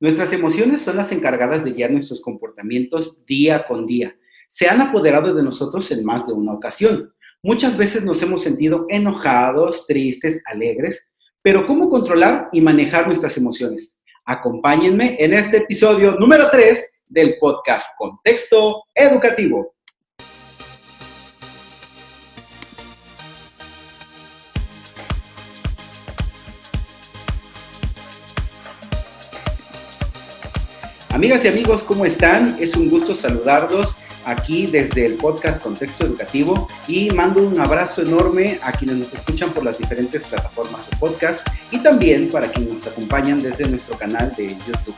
Nuestras emociones son las encargadas de guiar nuestros comportamientos día con día. Se han apoderado de nosotros en más de una ocasión. Muchas veces nos hemos sentido enojados, tristes, alegres, pero ¿cómo controlar y manejar nuestras emociones? Acompáñenme en este episodio número 3 del podcast Contexto Educativo. Amigas y amigos, ¿cómo están? Es un gusto saludarlos aquí desde el podcast Contexto Educativo y mando un abrazo enorme a quienes nos escuchan por las diferentes plataformas de podcast y también para quienes nos acompañan desde nuestro canal de YouTube.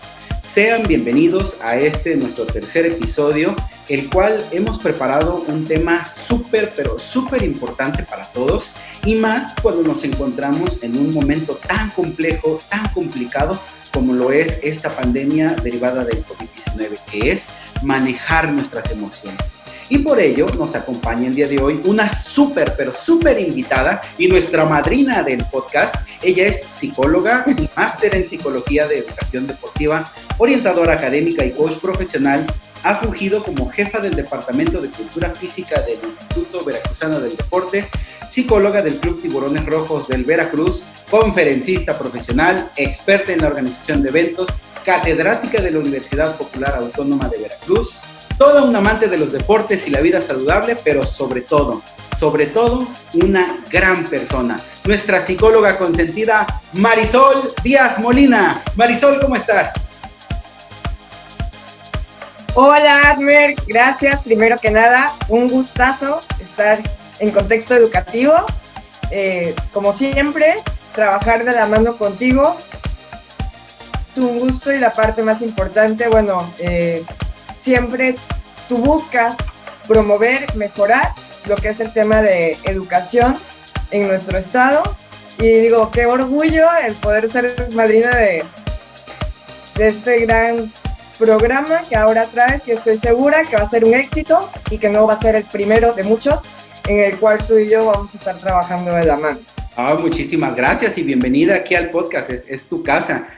Sean bienvenidos a este nuestro tercer episodio, el cual hemos preparado un tema súper, pero súper importante para todos y más cuando nos encontramos en un momento tan complejo, tan complicado como lo es esta pandemia derivada del COVID-19, que es manejar nuestras emociones. Y por ello nos acompaña el día de hoy una súper, pero súper invitada y nuestra madrina del podcast. Ella es psicóloga y máster en psicología de educación deportiva, orientadora académica y coach profesional. Ha fungido como jefa del Departamento de Cultura Física del Instituto Veracruzano del Deporte, psicóloga del Club Tiburones Rojos del Veracruz, conferencista profesional, experta en la organización de eventos, catedrática de la Universidad Popular Autónoma de Veracruz, toda una amante de los deportes y la vida saludable, pero sobre todo, sobre todo, una gran persona. Nuestra psicóloga consentida, Marisol Díaz Molina. Marisol, ¿cómo estás? Hola, Admer, gracias. Primero que nada, un gustazo estar en contexto educativo. Eh, como siempre, trabajar de la mano contigo. Tu gusto y la parte más importante, bueno, eh, siempre tú buscas promover, mejorar lo que es el tema de educación en nuestro estado. Y digo, qué orgullo el poder ser madrina de, de este gran programa que ahora traes y estoy segura que va a ser un éxito y que no va a ser el primero de muchos en el cual tú y yo vamos a estar trabajando de la mano. Ah, muchísimas gracias y bienvenida aquí al podcast, es, tu casa.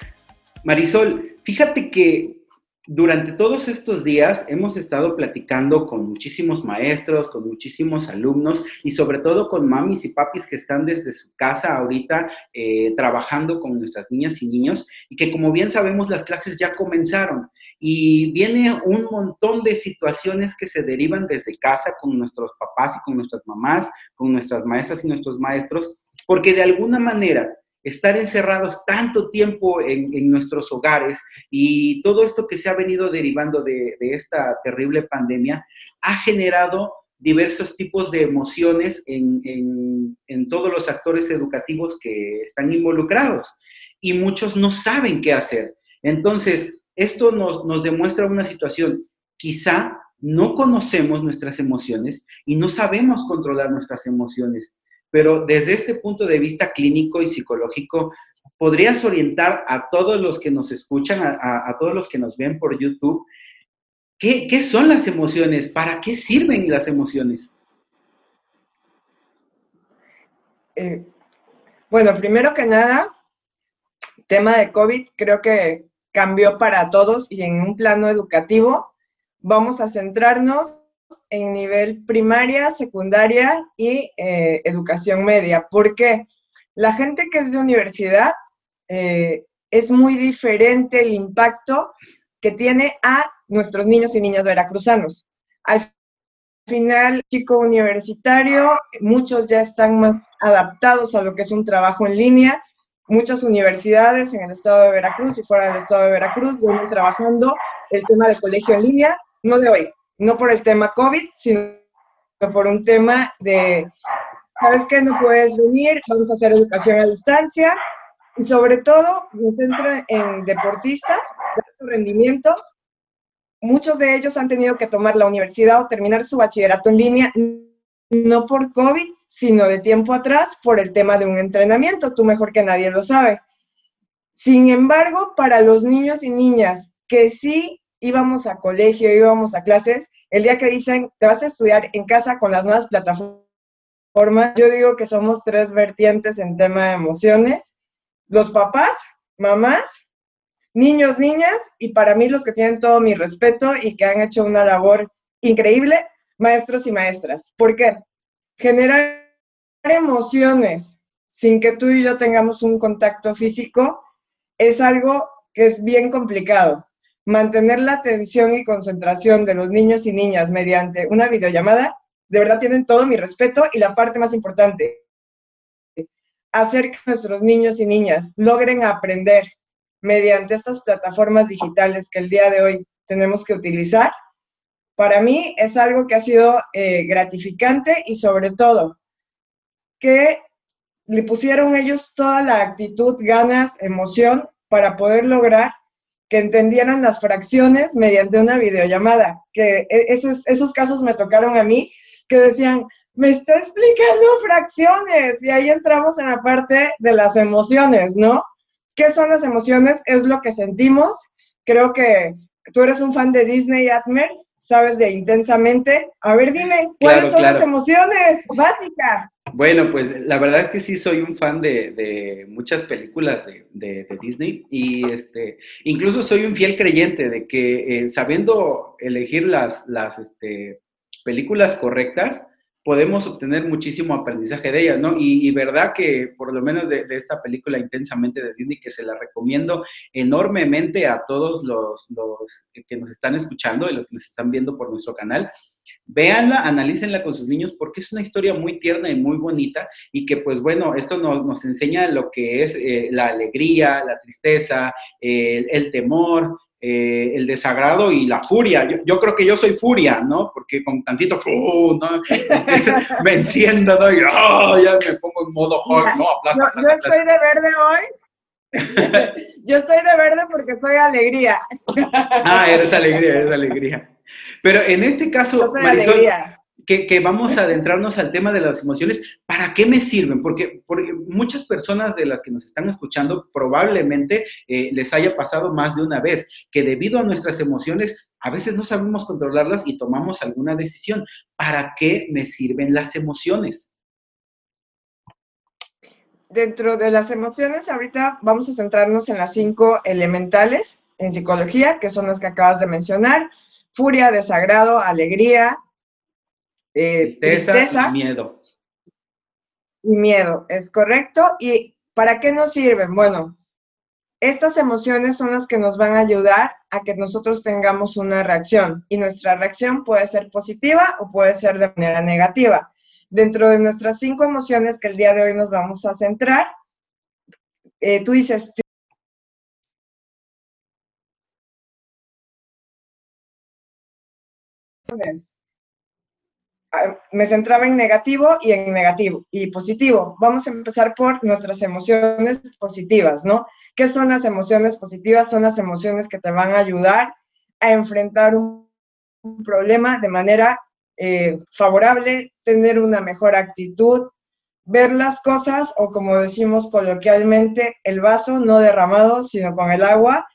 Marisol, fíjate que durante todos estos días hemos estado platicando con muchísimos maestros, con muchísimos alumnos y sobre todo con mamis y papis que están desde su casa ahorita eh, trabajando con nuestras niñas y niños y que como bien sabemos las clases ya comenzaron. Y viene un montón de situaciones que se derivan desde casa con nuestros papás y con nuestras mamás, con nuestras maestras y nuestros maestros porque de alguna manera estar encerrados tanto tiempo en, nuestros hogares y todo esto que se ha venido derivando de, esta terrible pandemia ha generado diversos tipos de emociones en, todos los actores educativos que están involucrados y muchos no saben qué hacer. Entonces, esto nos, nos demuestra una situación, quizá no conocemos nuestras emociones y no sabemos controlar nuestras emociones. Pero desde este punto de vista clínico y psicológico, ¿podrías orientar a todos los que nos escuchan, a, todos los que nos ven por YouTube, ¿qué, son las emociones? ¿Para qué sirven las emociones? Eh, bueno, primero que nada, tema de COVID creo que cambió para todos y en un plano educativo vamos a centrarnos en nivel primaria, secundaria y eh, educación media. porque La gente que es de universidad eh, es muy diferente el impacto que tiene a nuestros niños y niñas veracruzanos. Al final, chico universitario, muchos ya están más adaptados a lo que es un trabajo en línea. Muchas universidades en el estado de Veracruz y fuera del estado de Veracruz vienen trabajando el tema de colegio en línea, no de hoy, no por el tema COVID, sino por un tema de, ¿sabes qué? No puedes venir, vamos a hacer educación a distancia. Y sobre todo, me centro en deportistas de alto rendimiento. Muchos de ellos han tenido que tomar la universidad o terminar su bachillerato en línea, no por COVID, sino de tiempo atrás por el tema de un entrenamiento. Tú mejor que nadie lo sabe. Sin embargo, para los niños y niñas que sí íbamos a colegio, íbamos a clases, el día que dicen, te vas a estudiar en casa con las nuevas plataformas, yo digo que somos tres vertientes en tema de emociones. Los papás, mamás niños, niñas, y para mí los que tienen todo mi respeto y que han hecho una labor increíble, maestros y maestras. ¿Por qué? Generar emociones sin que tú y yo tengamos un contacto físico es algo que es bien complicado. Mantener la atención y concentración de los niños y niñas mediante una videollamada, de verdad tienen todo mi respeto y la parte más importante, hacer que nuestros niños y niñas logren aprender mediante estas plataformas digitales que el día de hoy tenemos que utilizar, para mí es algo que ha sido eh, gratificante y sobre todo que le pusieron ellos toda la actitud, ganas, emoción para poder lograr que entendieran las fracciones mediante una videollamada, que e, esos, esos casos me tocaron a mí, que decían, me está explicando fracciones, y ahí entramos en la parte de las emociones, ¿no? ¿Qué son las emociones? Es lo que sentimos. Creo que tú eres un fan de Disney, Atmer, sabes de intensamente. A ver, dime, ¿cuáles son las emociones básicas? Bueno, pues la verdad es que sí soy un fan de, muchas películas de, Disney y este, incluso soy un fiel creyente de que eh, sabiendo elegir las, las este, películas correctas, podemos obtener muchísimo aprendizaje de ellas, ¿no? Y, verdad que por lo menos de, esta película intensamente de Disney, que se la recomiendo enormemente a todos los, que nos están escuchando y los que nos están viendo por nuestro canal, véanla, analícenla con sus niños porque es una historia muy tierna y muy bonita y que pues bueno, esto nos, enseña lo que es eh, la alegría, la tristeza, el temor, eh, el desagrado y la furia. Yo, creo que yo soy furia, ¿no? Porque con tantito, ¿no? me enciendo, ¿no? Y oh, ya me pongo en modo Hulk, ¿no? yo, estoy de verde hoy. yo estoy de verde porque soy alegría. ah, eres alegría, eres alegría. Pero en este caso, Marisol, alegría que, vamos a adentrarnos al tema de las emociones. ¿Para qué me sirven? Porque, porque muchas personas de las que nos están escuchando probablemente eh, les haya pasado más de una vez que debido a nuestras emociones a veces no sabemos controlarlas y tomamos alguna decisión. ¿Para qué me sirven las emociones? Dentro de las emociones, ahorita vamos a centrarnos en las cinco elementales en psicología, que son las que acabas de mencionar. Furia, desagrado, alegría, eh, tristeza, y miedo. Y miedo, es correcto. ¿Y para qué nos sirven? Bueno, estas emociones son las que nos van a ayudar a que nosotros tengamos una reacción y nuestra reacción puede ser positiva o puede ser de manera negativa. Dentro de nuestras cinco emociones que el día de hoy nos vamos a centrar, eh, tú dices, me centraba en negativo y en negativo y positivo. Vamos a empezar por nuestras emociones positivas, ¿no? ¿Qué son las emociones positivas? Son las emociones que te van a ayudar a enfrentar un, problema de manera eh, favorable, tener una mejor actitud, ver las cosas o como decimos coloquialmente, el vaso no derramado, sino con el agua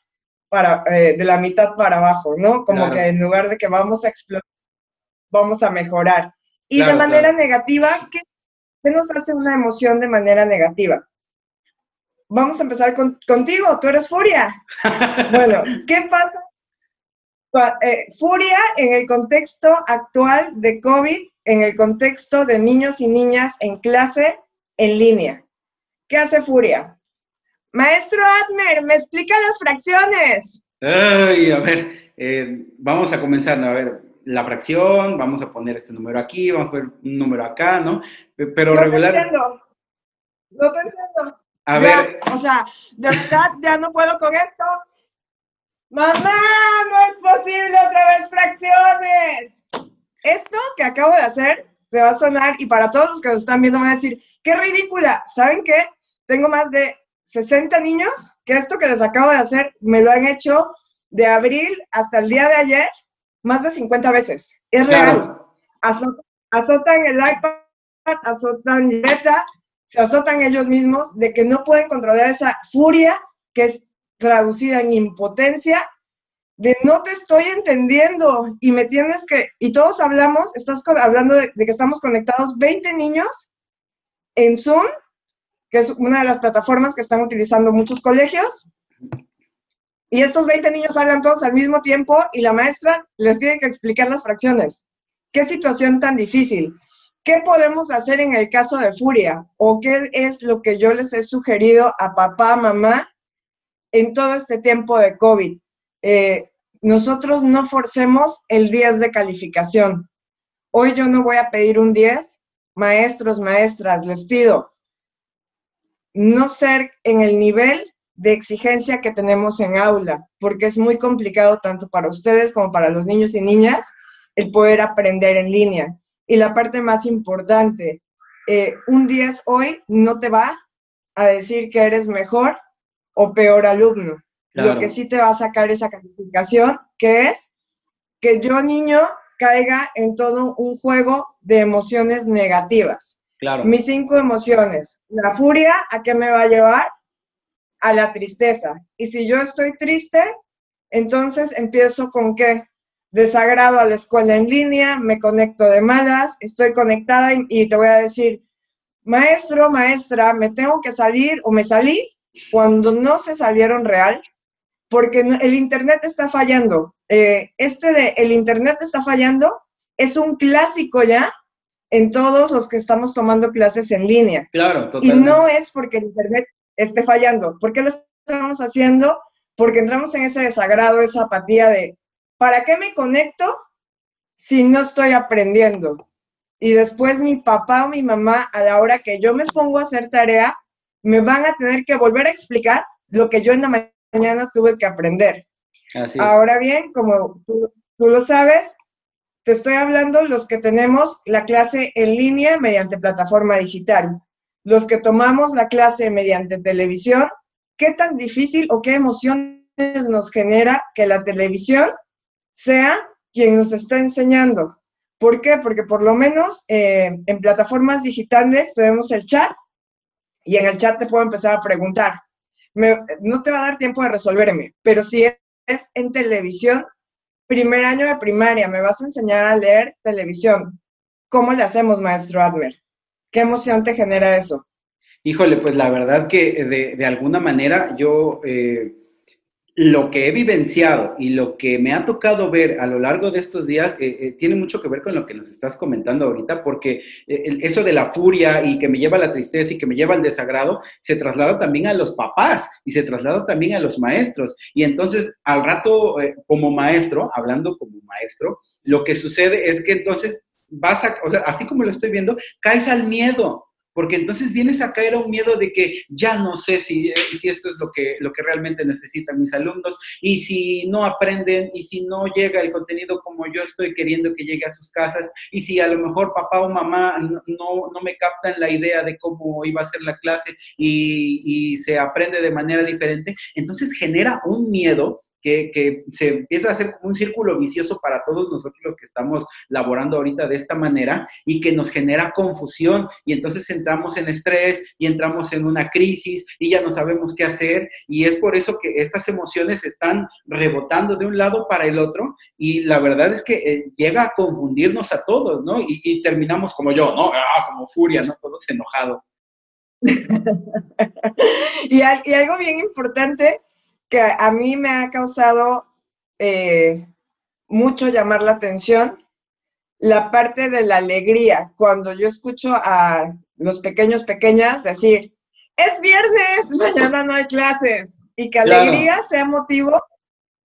para, eh, de la mitad para abajo, ¿no? Como que en lugar de que vamos a explotar vamos a mejorar. Y de manera negativa, ¿qué, nos hace una emoción de manera negativa? Vamos a empezar contigo, tú eres furia. bueno, ¿qué pasa? Eh, furia en el contexto actual de COVID, en el contexto de niños y niñas en clase en línea. ¿Qué hace furia? Maestro Admer, ¿me explica las fracciones? Ay, a ver, eh, vamos a comenzar, a ver, la fracción, vamos a poner este número aquí, vamos a poner un número acá, ¿no? Pero no regular. Te entiendo. No te entiendo. A ver. O sea, de verdad ya no puedo con esto. Mamá, no es posible otra vez fracciones. Esto que acabo de hacer te va a sonar y para todos los que nos están viendo van a decir, qué ridícula. ¿Saben qué? Tengo más de 60 niños que esto que les acabo de hacer me lo han hecho de abril hasta el día de ayer más de 50 veces. Es real. azotan el iPad, azotan Beta, se azotan ellos mismos de que no pueden controlar esa furia que es traducida en impotencia de no te estoy entendiendo y me tienes que, y todos hablamos, estás hablando de, de, que estamos conectados 20 niños en Zoom, que es una de las plataformas que están utilizando muchos colegios, Y estos 20 niños hablan todos al mismo tiempo y la maestra les tiene que explicar las fracciones. ¿Qué situación tan difícil? ¿Qué podemos hacer en el caso de furia? ¿O qué es lo que yo les he sugerido a papá, mamá en todo este tiempo de COVID? Eh, nosotros no forcemos el 10 de calificación. Hoy yo no voy a pedir un 10. Maestros, maestras, les pido no ser en el nivel de exigencia que tenemos en aula, porque es muy complicado tanto para ustedes como para los niños y niñas el poder aprender en línea. Y la parte más importante, eh, un 10 hoy no te va a decir que eres mejor o peor alumno. Lo que sí te va a sacar esa calificación, que es que yo niño caiga en todo un juego de emociones negativas. Claro. Mis cinco emociones. La furia, ¿a qué me va a llevar? A la tristeza. Y si yo estoy triste, entonces empiezo con qué? Desagrado a la escuela en línea, me conecto de malas, estoy conectada y, te voy a decir, maestro, maestra, me tengo que salir o me salí cuando no se salieron real, porque el Internet está fallando. Eh, este de el Internet está fallando es un clásico ya en todos los que estamos tomando clases en línea. Claro, totalmente. Y no es porque el Internet esté fallando. ¿Por qué lo estamos haciendo? Porque entramos en ese desagrado, esa apatía de, ¿para qué me conecto si no estoy aprendiendo? Y después mi papá o mi mamá, a la hora que yo me pongo a hacer tarea, me van a tener que volver a explicar lo que yo en la mañana tuve que aprender. Ahora bien, como tú, tú lo sabes, te estoy hablando los que tenemos la clase en línea mediante plataforma digital los que tomamos la clase mediante televisión, qué tan difícil o qué emociones nos genera que la televisión sea quien nos está enseñando. ¿Por qué? Porque por lo menos eh, en plataformas digitales tenemos el chat y en el chat te puedo empezar a preguntar. no te va a dar tiempo de resolverme, pero si es en televisión, primer año de primaria, me vas a enseñar a leer televisión. ¿Cómo le hacemos, maestro Admer? ¿Qué emoción te genera eso? Híjole, pues la verdad que de, alguna manera yo eh, lo que he vivenciado y lo que me ha tocado ver a lo largo de estos días eh, eh, tiene mucho que ver con lo que nos estás comentando ahorita, porque eso de la furia y que me lleva a la tristeza y que me lleva al desagrado, se traslada también a los papás y se traslada también a los maestros. Y entonces, al rato, como maestro, hablando como maestro, lo que sucede es que entonces vas así como lo estoy viendo, caes al miedo, porque entonces vienes a caer a un miedo de que ya no sé si, si esto es lo que, lo que realmente necesitan mis alumnos y si no aprenden y si no llega el contenido como yo estoy queriendo que llegue a sus casas y si a lo mejor papá o mamá no, no me captan la idea de cómo iba a ser la clase y se aprende de manera diferente, entonces genera un miedo que, se empieza a hacer un círculo vicioso para todos nosotros los que estamos laborando ahorita de esta manera y que nos genera confusión y entonces entramos en estrés y entramos en una crisis y ya no sabemos qué hacer y es por eso que estas emociones están rebotando de un lado para el otro y la verdad es que eh, llega a confundirnos a todos, ¿no? Y, terminamos como yo, ¿no? Ah, como furia, ¿no? Todos enojados. y, y algo bien importante que a mí me ha causado eh, mucho llamar la atención la parte de la alegría. Cuando yo escucho a los pequeños, pequeñas decir, es viernes, mañana no hay clases, y que alegría sea motivo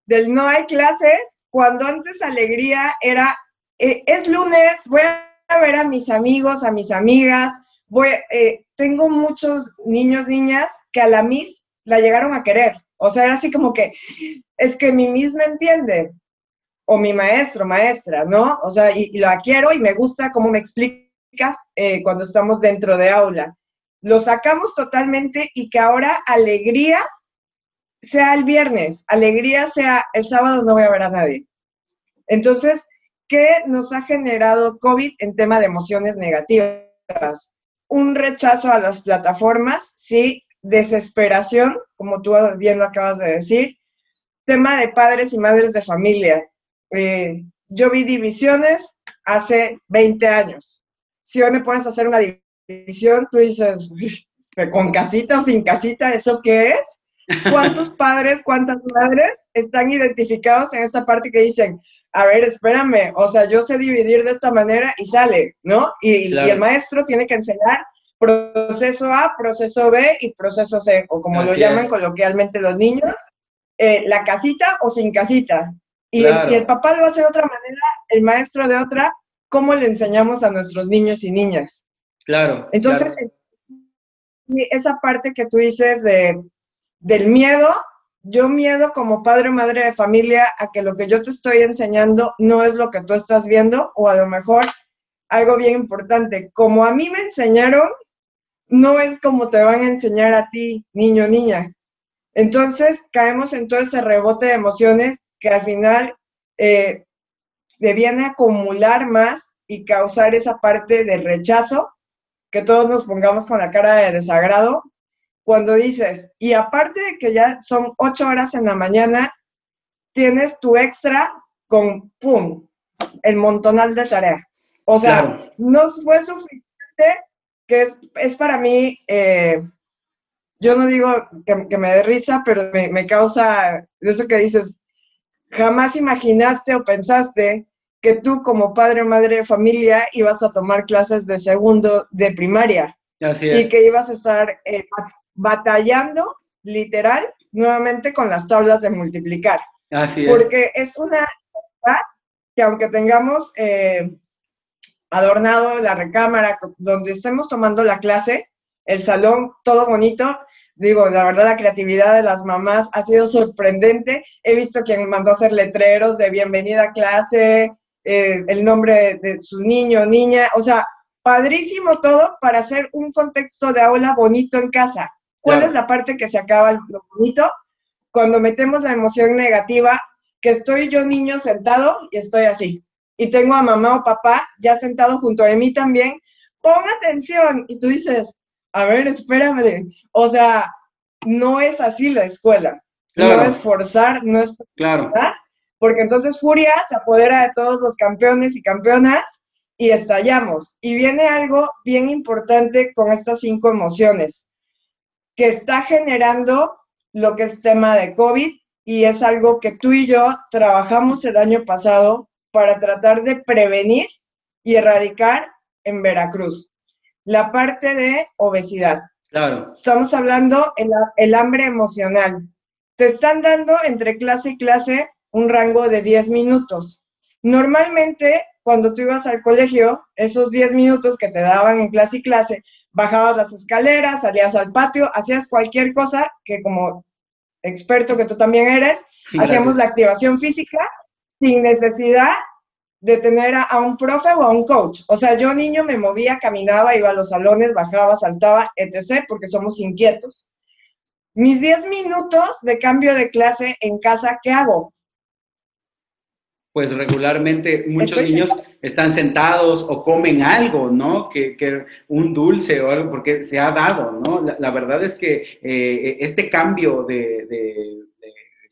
del no hay clases, cuando antes alegría era, eh, es lunes, voy a ver a mis amigos, a mis amigas, voy, eh, tengo muchos niños, niñas que a la Miss la llegaron a querer. O sea, era así como que, es que mi misma entiende, o mi maestro, maestra, ¿no? O sea, y, lo quiero y me gusta cómo me explica eh, cuando estamos dentro de aula. Lo sacamos totalmente y que ahora alegría sea el viernes, alegría sea el sábado, no voy a ver a nadie. Entonces, ¿qué nos ha generado COVID en tema de emociones negativas? Un rechazo a las plataformas, sí, desesperación, como tú bien lo acabas de decir, tema de padres y madres de familia. Eh, yo vi divisiones hace 20 años. Si hoy me pones a hacer una división, tú dices, con casita o sin casita, ¿eso qué es? ¿Cuántos padres, cuántas madres están identificados en esa parte que dicen, a ver, espérame, o sea, yo sé dividir de esta manera y sale, ¿no? Y, el maestro tiene que enseñar proceso A, proceso B y proceso C, o como lo llaman coloquialmente los niños, eh, la casita o sin casita. Y, el, papá lo hace de otra manera, el maestro de otra, ¿cómo le enseñamos a nuestros niños y niñas? Claro. Entonces, esa parte que tú dices de, del miedo, yo miedo como padre o madre de familia a que lo que yo te estoy enseñando no es lo que tú estás viendo, o a lo mejor algo bien importante, como a mí me enseñaron, no es como te van a enseñar a ti, niño, niña. Entonces caemos en todo ese rebote de emociones que al final eh, se viene a acumular más y causar esa parte de rechazo, que todos nos pongamos con la cara de desagrado, cuando dices, y aparte de que ya son ocho horas en la mañana, tienes tu extra con, ¡pum!, el montonal de tarea. O sea, no fue suficiente, que es, para mí, eh, yo no digo que, me dé risa, pero me, me causa eso que dices, jamás imaginaste o pensaste que tú como padre o madre de familia ibas a tomar clases de segundo de primaria. Y que ibas a estar eh, batallando, literal, nuevamente con las tablas de multiplicar. Así es. Porque es una que aunque tengamos eh, adornado la recámara donde estemos tomando la clase, el salón, todo bonito, digo, la verdad la creatividad de las mamás ha sido sorprendente. He visto quien mandó hacer letreros de bienvenida a clase, eh, el nombre de, su niño o niña, o sea, padrísimo todo para hacer un contexto de aula bonito en casa. ¿Cuál es la parte que se acaba lo bonito? Cuando metemos la emoción negativa, que estoy yo niño sentado y estoy así. Y tengo a mamá o papá ya sentado junto a mí también. Pon atención. Y tú dices, a ver, espérame, o sea, no es así la escuela. No es forzar, no es... Claro. Porque entonces Furia se apodera de todos los campeones y campeonas y estallamos. Y viene algo bien importante con estas cinco emociones, que está generando lo que es tema de COVID y es algo que tú y yo trabajamos el año pasado para tratar de prevenir y erradicar en Veracruz la parte de obesidad. Claro. Estamos hablando el, el hambre emocional. Te están dando entre clase y clase un rango de 10 minutos. Normalmente, cuando tú ibas al colegio, esos 10 minutos que te daban en clase y clase, bajabas las escaleras, salías al patio, hacías cualquier cosa que como experto que tú también eres, hacíamos la activación física sin necesidad de tener a, un profe o a un coach. O sea, yo niño me movía, caminaba, iba a los salones, bajaba, saltaba, etc., porque somos inquietos. Mis 10 minutos de cambio de clase en casa, ¿qué hago? Pues regularmente muchos niños están sentados o comen algo, ¿no? Que, un dulce o algo, porque se ha dado, ¿no? La, verdad es que eh, este cambio de,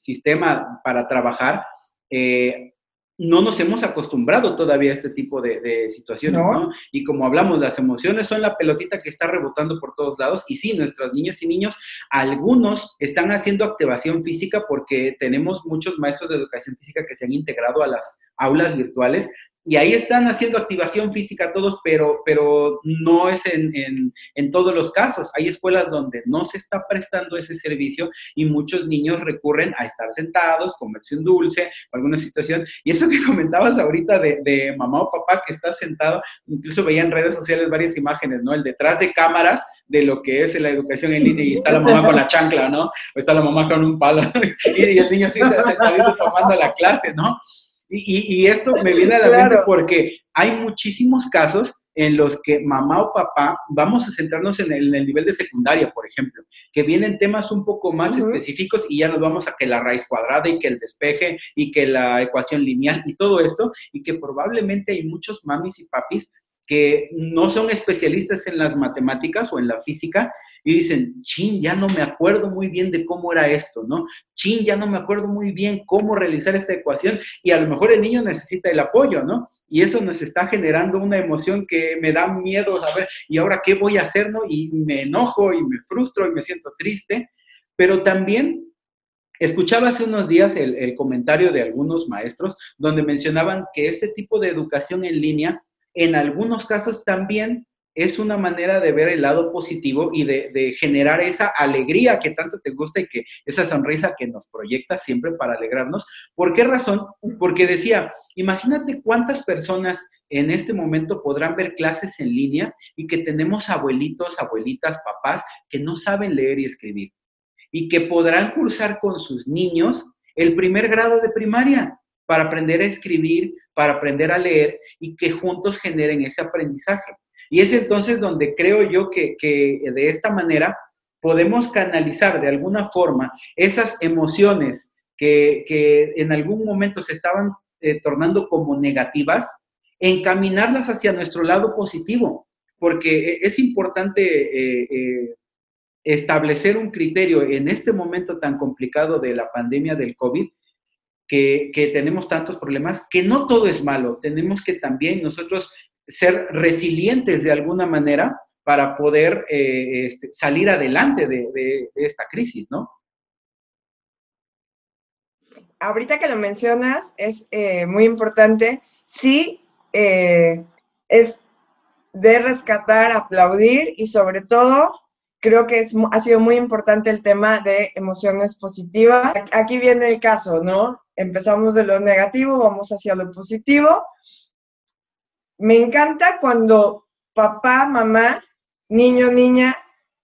sistema para trabajar eh, no nos hemos acostumbrado todavía a este tipo de, situaciones, ¿no? Y como hablamos, las emociones son la pelotita que está rebotando por todos lados. Y sí, nuestras niñas y niños, algunos están haciendo activación física porque tenemos muchos maestros de educación física que se han integrado a las aulas virtuales, y ahí están haciendo activación física todos, pero, pero no es en, en, todos los casos. Hay escuelas donde no se está prestando ese servicio y muchos niños recurren a estar sentados, comerse un dulce alguna situación. Y eso que comentabas ahorita de, de mamá o papá que está sentado, incluso veía en redes sociales varias imágenes, ¿no? El detrás de cámaras de lo que es la educación en línea y está la mamá con la chancla, ¿no? O está la mamá con un palo y el niño así sentadito tomando la clase, ¿no? Y, esto me viene a la mente porque hay muchísimos casos en los que mamá o papá, vamos a centrarnos en el, nivel de secundaria, por ejemplo, que vienen temas un poco más específicos y ya nos vamos a que la raíz cuadrada y que el despeje y que la ecuación lineal y todo esto, y que probablemente hay muchos mamis y papis que no son especialistas en las matemáticas o en la física y dicen, chin, ya no me acuerdo muy bien de cómo era esto, ¿no? Chin, ya no me acuerdo muy bien cómo realizar esta ecuación y a lo mejor el niño necesita el apoyo, ¿no? Y eso nos está generando una emoción que me da miedo a ver, ¿y ahora qué voy a hacer, no? Y me enojo y me frustro y me siento triste pero también escuchaba hace unos días el, el comentario de algunos maestros donde mencionaban que este tipo de educación en línea en algunos casos también es una manera de ver el lado positivo y de, generar esa alegría que tanto te gusta y que esa sonrisa que nos proyecta siempre para alegrarnos. ¿Por qué razón? Porque decía, imagínate cuántas personas en este momento podrán ver clases en línea y que tenemos abuelitos, abuelitas, papás que no saben leer y escribir y que podrán cursar con sus niños el primer grado de primaria para aprender a escribir, para aprender a leer y que juntos generen ese aprendizaje. Y es entonces donde creo yo que, de esta manera podemos canalizar de alguna forma esas emociones que, en algún momento se estaban eh, tornando como negativas, encaminarlas hacia nuestro lado positivo, porque es importante eh, eh, establecer un criterio en este momento tan complicado de la pandemia del COVID, que, que, tenemos tantos problemas, que no todo es malo, tenemos que también nosotros ser resilientes de alguna manera para poder eh, este, salir adelante de, esta crisis, ¿no? Ahorita que lo mencionas, es eh, muy importante. Sí, eh, es de rescatar, aplaudir y sobre todo creo que ha sido muy importante el tema de emociones positivas. Aquí viene el caso, ¿no? Empezamos de lo negativo, vamos hacia lo positivo me encanta cuando papá, mamá, niño, niña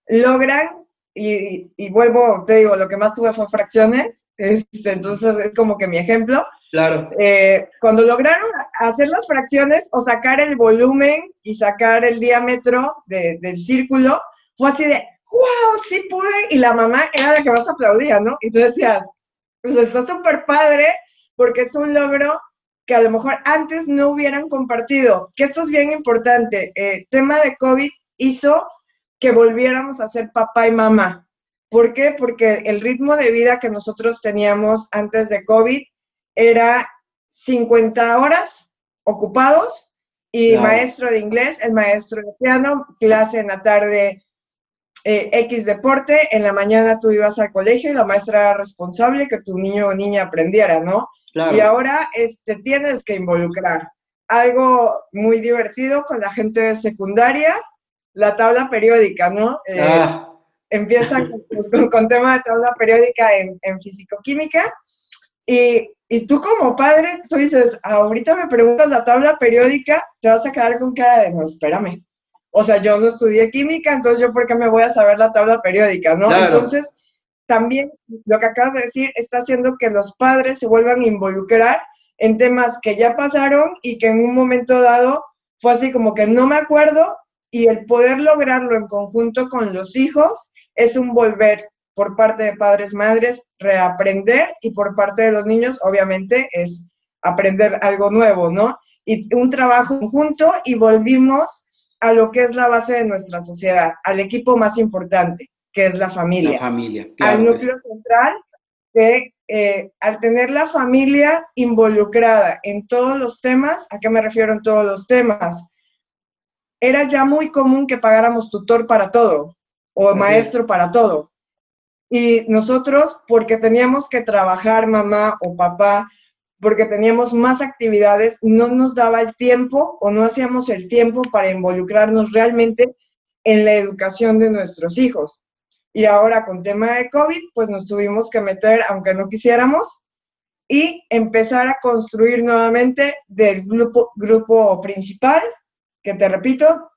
logran, y, vuelvo, te digo, lo que más tuve fue fracciones, entonces es como que mi ejemplo. Claro. Eh, cuando lograron hacer las fracciones o sacar el volumen y sacar el diámetro del círculo, fue así de, wow, sí pude, y la mamá era la que más aplaudía, ¿no? Y tú decías, pues está súper padre porque es un logro que a lo mejor antes no hubieran compartido, que esto es bien importante. Eh, tema de COVID hizo que volviéramos a ser papá y mamá. ¿Por qué? Porque el ritmo de vida que nosotros teníamos antes de COVID era 50 horas ocupados y maestro de inglés, el maestro de piano, clase en la tarde eh, X deporte, en la mañana tú ibas al colegio y la maestra era responsable que tu niño o niña aprendiera, ¿no? Y ahora este, tienes que involucrar. Algo muy divertido con la gente de secundaria, la tabla periódica, ¿no? Eh, ah. Empieza con, tema de tabla periódica en, en fisicoquímica y, y, tú como padre, tú dices, ahorita me preguntas la tabla periódica, te vas a quedar con cara de, no, espérame. O sea, yo no estudié química, entonces yo por qué me voy a saber la tabla periódica, ¿no? Entonces, también lo que acabas de decir está haciendo que los padres se vuelvan a involucrar en temas que ya pasaron y que en un momento dado fue así como que no me acuerdo y el poder lograrlo en conjunto con los hijos es un volver por parte de padres, madres, reaprender y por parte de los niños obviamente es aprender algo nuevo, ¿no? Y un trabajo conjunto y volvimos a lo que es la base de nuestra sociedad, al equipo más importante, que es la familia. La familia. al núcleo central, que eh, al tener la familia involucrada en todos los temas, ¿a qué me refiero en todos los temas? Era ya muy común que pagáramos tutor para todo o maestro para todo. Y nosotros, porque teníamos que trabajar mamá o papá, porque teníamos más actividades, no nos daba el tiempo o no hacíamos el tiempo para involucrarnos realmente en la educación de nuestros hijos. Y ahora con tema de COVID, pues nos tuvimos que meter, aunque no quisiéramos, y empezar a construir nuevamente del grupo, grupo principal, que te repito,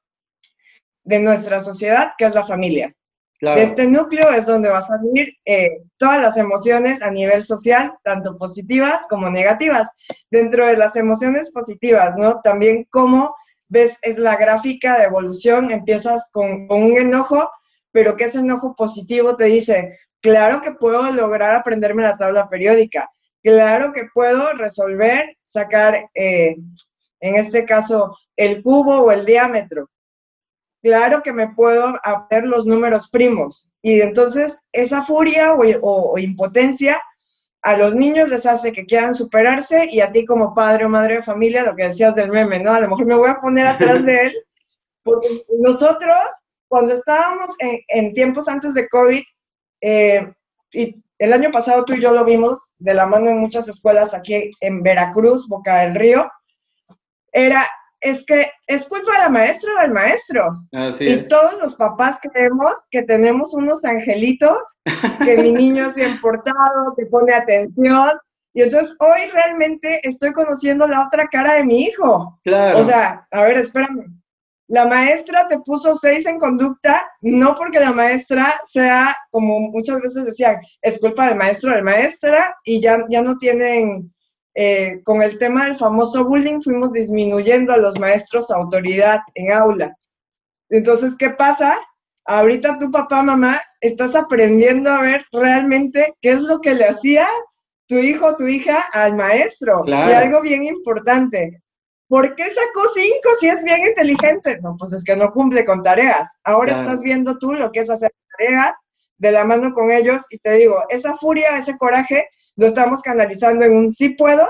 de nuestra sociedad, que es la familia. De este núcleo es donde va a salir eh, todas las emociones a nivel social, tanto positivas como negativas. Dentro de las emociones positivas, ¿no? También como ves, es la gráfica de evolución, empiezas con, con un enojo pero que ese enojo positivo te dice, claro que puedo lograr aprenderme la tabla periódica, claro que puedo resolver, sacar, eh, en este caso, el cubo o el diámetro, claro que me puedo hacer los números primos. Y entonces esa furia o, impotencia a los niños les hace que quieran superarse y a ti como padre o madre de familia, lo que decías del meme, ¿no? A lo mejor me voy a poner atrás de él, porque nosotros cuando estábamos en, tiempos antes de COVID, eh, y el año pasado tú y yo lo vimos de la mano en muchas escuelas aquí en Veracruz, Boca del Río, era, es que es culpa de la maestra o del maestro. y todos los papás creemos que tenemos unos angelitos, que mi niño es bien portado, que pone atención, y entonces hoy realmente estoy conociendo la otra cara de mi hijo. Claro. O sea, a ver, espérame. La maestra te puso seis en conducta, no porque la maestra sea, como muchas veces decían, es culpa del maestro o de maestra, y ya, ya no tienen, eh, con el tema del famoso bullying, fuimos disminuyendo a los maestros autoridad en aula. Entonces, ¿qué pasa? Ahorita tu papá, mamá, estás aprendiendo a ver realmente qué es lo que le hacía tu hijo tu hija al maestro. Y algo bien importante. ¿Por qué sacó cinco si es bien inteligente? No, pues es que no cumple con tareas. Ahora estás viendo tú lo que es hacer tareas de la mano con ellos y te digo, esa furia, ese coraje, lo estamos canalizando en un sí puedo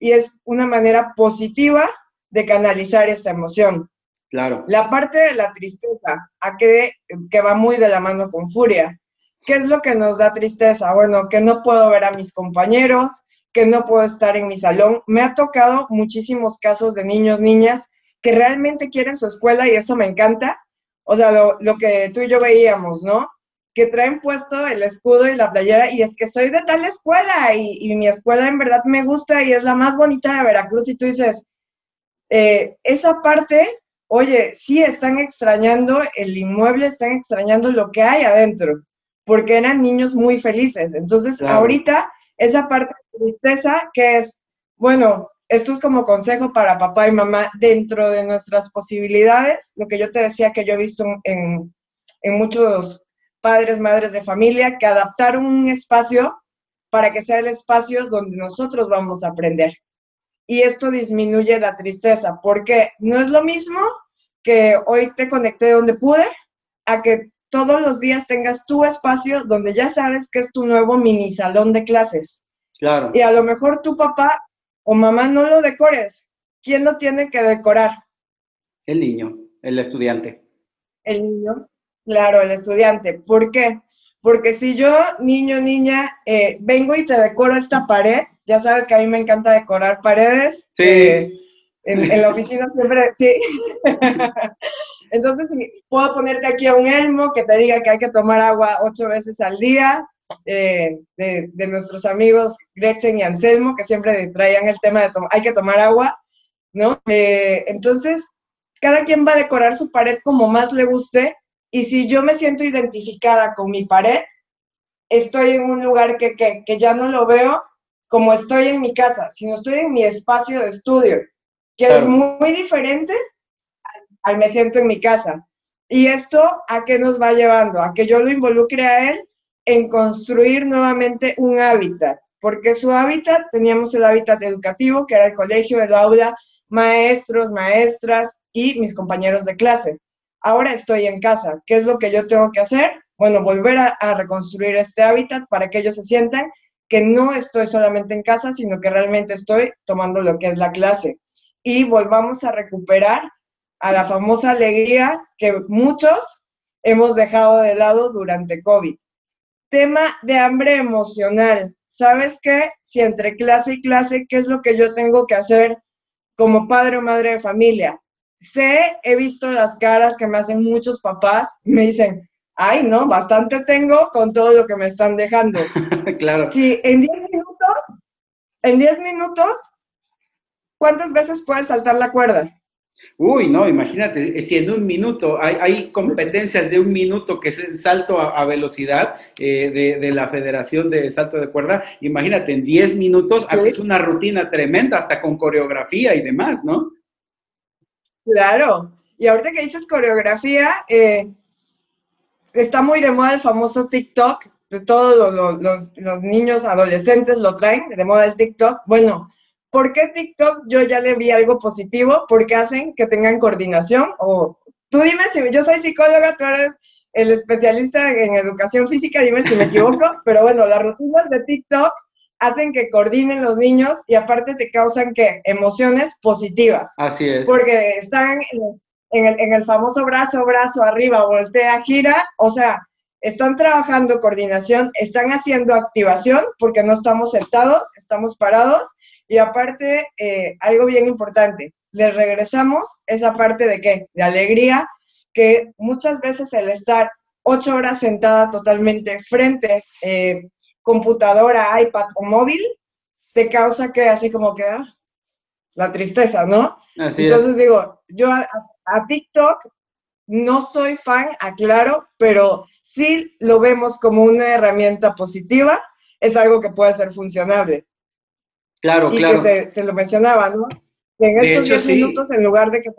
y es una manera positiva de canalizar esa emoción. Claro. La parte de la tristeza, a que, que va muy de la mano con furia. ¿Qué es lo que nos da tristeza? Bueno, que no puedo ver a mis compañeros, que no puedo estar en mi salón. Me ha tocado muchísimos casos de niños, niñas que realmente quieren su escuela y eso me encanta. O sea, lo, que tú y yo veíamos, ¿no? Que traen puesto el escudo y la playera y es que soy de tal escuela y, y mi escuela en verdad me gusta y es la más bonita de Veracruz y tú dices, eh, esa parte, oye, sí están extrañando el inmueble, están extrañando lo que hay adentro porque eran niños muy felices. Entonces, ahorita, esa parte tristeza que es, bueno, esto es como consejo para papá y mamá dentro de nuestras posibilidades, lo que yo te decía que yo he visto en, en muchos padres, madres de familia, que adaptar un espacio para que sea el espacio donde nosotros vamos a aprender. Y esto disminuye la tristeza, porque no es lo mismo que hoy te conecté donde pude, a que todos los días tengas tu espacio donde ya sabes que es tu nuevo mini salón de clases. Claro. Y a lo mejor tu papá o mamá no lo decores. ¿Quién lo tiene que decorar? El niño, el estudiante. El niño, claro, el estudiante. ¿Por qué? Porque si yo, niño, niña, eh, vengo y te decoro esta pared, ya sabes que a mí me encanta decorar paredes. Sí. Eh, en, la oficina siempre, sí. Entonces, puedo ponerte aquí a un elmo que te diga que hay que tomar agua ocho veces al día, eh, de, nuestros amigos Gretchen y Anselmo, que siempre traían el tema de hay que tomar agua, ¿no? Eh, entonces, cada quien va a decorar su pared como más le guste, y si yo me siento identificada con mi pared, estoy en un lugar que, que ya no lo veo como estoy en mi casa, sino estoy en mi espacio de estudio que es muy diferente al me siento en mi casa. Y esto a qué nos va llevando? A que yo lo involucre a él en construir nuevamente un hábitat, porque su hábitat, teníamos el hábitat educativo, que era el colegio, el aula, maestros, maestras y mis compañeros de clase. Ahora estoy en casa. ¿Qué es lo que yo tengo que hacer? Bueno, volver a, a reconstruir este hábitat para que ellos se sientan que no estoy solamente en casa, sino que realmente estoy tomando lo que es la clase y volvamos a recuperar a la famosa alegría que muchos hemos dejado de lado durante COVID. Tema de hambre emocional. ¿Sabes qué? Si entre clase y clase, ¿qué es lo que yo tengo que hacer como padre o madre de familia? Sé, he visto las caras que me hacen muchos papás, me dicen, ay, no, bastante tengo con todo lo que me están dejando. claro. Si en 10 minutos, en 10 minutos ¿cuántas veces puedes saltar la cuerda? Uy, no, imagínate, si en un minuto hay, competencias de un minuto que es el salto a, velocidad eh, de, la Federación de Salto de Cuerda, imagínate, en 10 minutos haces una rutina tremenda, hasta con coreografía y demás, ¿no? Claro, y ahorita que dices coreografía, eh, está muy de moda el famoso TikTok, de todos los, los niños adolescentes lo traen, de moda el TikTok. Bueno, ¿Por qué TikTok yo ya le vi algo positivo? Porque hacen que tengan coordinación. O tú dime si yo soy psicóloga, tú eres el especialista en educación física, dime si me equivoco, pero bueno, las rutinas de TikTok hacen que coordinen los niños y aparte te causan que emociones positivas. Así es. Porque están en, el, en el famoso brazo, brazo arriba, voltea, gira, o sea, están trabajando coordinación, están haciendo activación porque no estamos sentados, estamos parados y aparte, eh, algo bien importante, les regresamos esa parte de qué? De alegría, que muchas veces el estar ocho horas sentada totalmente frente eh, computadora, iPad o móvil, te causa que así como que ah, la tristeza, ¿no? Entonces digo, yo a, TikTok no soy fan, aclaro, pero sí lo vemos como una herramienta positiva, es algo que puede ser funcionable. Claro, y claro. que te, lo mencionaba, ¿no? en estos 10 minutos, en lugar de que...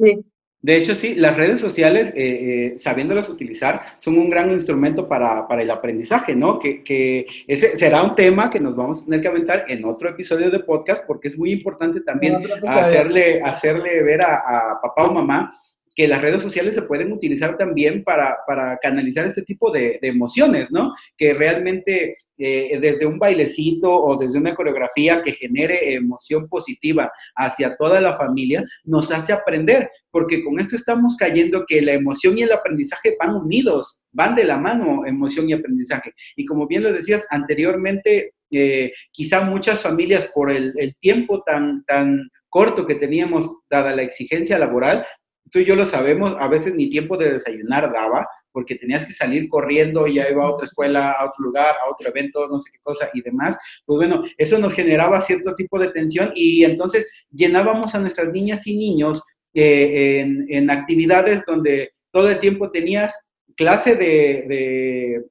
Sí. De hecho, sí, las redes sociales, eh, eh, sabiéndolas utilizar, son un gran instrumento para, el aprendizaje, ¿no? Que, ese será un tema que nos vamos a tener que aventar en otro episodio de podcast, porque es muy importante también hacerle, hacerle ver a, a papá o mamá que las redes sociales se pueden utilizar también para, canalizar este tipo de, emociones, ¿no? Que realmente eh, desde un bailecito o desde una coreografía que genere emoción positiva hacia toda la familia, nos hace aprender, porque con esto estamos cayendo que la emoción y el aprendizaje van unidos, van de la mano emoción y aprendizaje. Y como bien lo decías anteriormente, eh, quizá muchas familias por el, el tiempo tan, tan corto que teníamos, dada la exigencia laboral, tú y yo lo sabemos, a veces ni tiempo de desayunar daba, porque tenías que salir corriendo y ya iba a otra escuela, a otro lugar, a otro evento, no sé qué cosa y demás. Pues bueno, eso nos generaba cierto tipo de tensión y entonces llenábamos a nuestras niñas y niños eh, en, actividades donde todo el tiempo tenías clase de,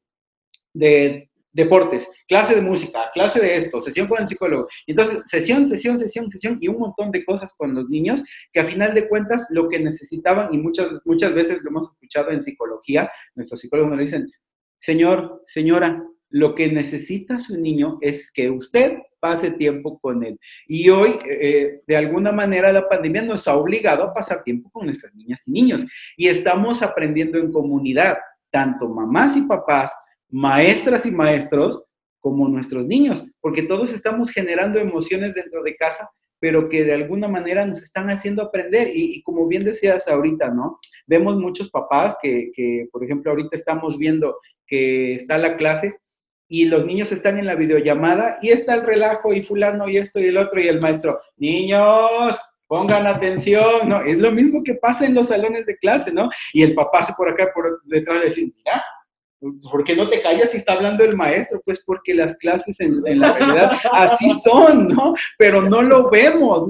de deportes, clase de música, clase de esto, sesión con el psicólogo. Entonces, sesión, sesión, sesión, sesión y un montón de cosas con los niños que a final de cuentas lo que necesitaban, y muchas, muchas veces lo hemos escuchado en psicología, nuestros psicólogos nos dicen, señor, señora, lo que necesita su niño es que usted pase tiempo con él. Y hoy, eh, de alguna manera, la pandemia nos ha obligado a pasar tiempo con nuestras niñas y niños. Y estamos aprendiendo en comunidad, tanto mamás y papás, maestras y maestros como nuestros niños, porque todos estamos generando emociones dentro de casa, pero que de alguna manera nos están haciendo aprender. Y, como bien decías ahorita, ¿no? Vemos muchos papás que, que, por ejemplo, ahorita estamos viendo que está la clase y los niños están en la videollamada y está el relajo y fulano y esto y el otro y el maestro, niños, pongan atención, ¿no? Es lo mismo que pasa en los salones de clase, ¿no? Y el papá por acá, por detrás de decir, mira, ¿Por qué no te callas si está hablando el maestro? Pues porque las clases en, la realidad así son, ¿no? Pero no lo vemos.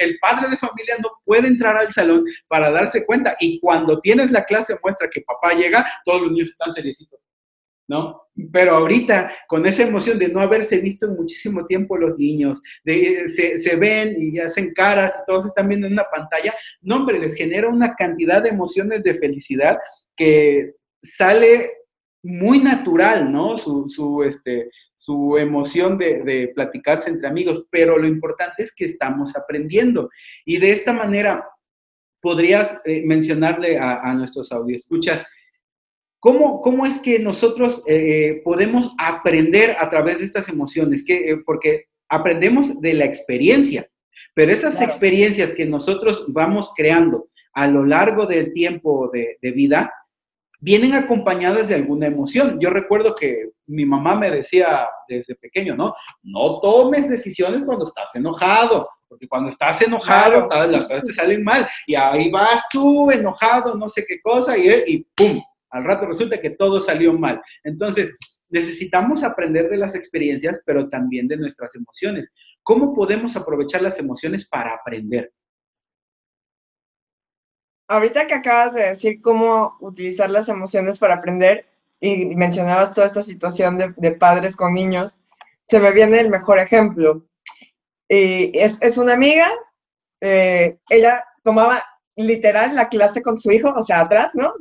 el padre de familia no puede entrar al salón para darse cuenta. Y cuando tienes la clase muestra que papá llega, todos los niños están seriecitos, ¿no? Pero ahorita, con esa emoción de no haberse visto en muchísimo tiempo los niños, de, se, se ven y hacen caras y todos están viendo en una pantalla, no, hombre, les genera una cantidad de emociones de felicidad que sale muy natural, ¿no? Su, su, este, su emoción de, de, platicarse entre amigos, pero lo importante es que estamos aprendiendo. Y de esta manera, podrías eh, mencionarle a, a, nuestros escuchas ¿cómo, ¿cómo es que nosotros eh, eh, podemos aprender a través de estas emociones? Que, porque aprendemos de la experiencia, pero esas experiencias que nosotros vamos creando a lo largo del tiempo de, de vida, vienen acompañadas de alguna emoción. Yo recuerdo que mi mamá me decía desde pequeño, ¿no? No tomes decisiones cuando estás enojado, porque cuando estás enojado, las cosas te salen mal. Y ahí vas tú enojado, no sé qué cosa, y, y ¡pum! Al rato resulta que todo salió mal. Entonces, necesitamos aprender de las experiencias, pero también de nuestras emociones. ¿Cómo podemos aprovechar las emociones para aprender? Ahorita que acabas de decir cómo utilizar las emociones para aprender y mencionabas toda esta situación de, padres con niños, se me viene el mejor ejemplo. Y es, una amiga, eh, ella tomaba literal la clase con su hijo, o sea, atrás, ¿no?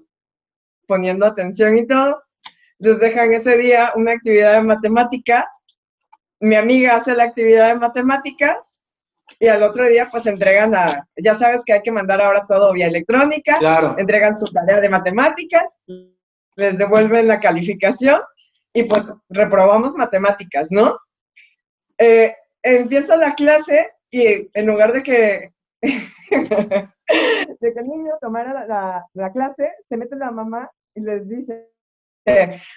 Poniendo atención y todo. Les dejan ese día una actividad de matemáticas. Mi amiga hace la actividad de matemáticas y al otro día pues entregan a, ya sabes que hay que mandar ahora todo vía electrónica, claro. entregan su tarea de matemáticas, les devuelven la calificación y pues reprobamos matemáticas, ¿no? Eh, empieza la clase y en lugar de que, de que el niño tomara la, la, clase, se mete la mamá y les dice,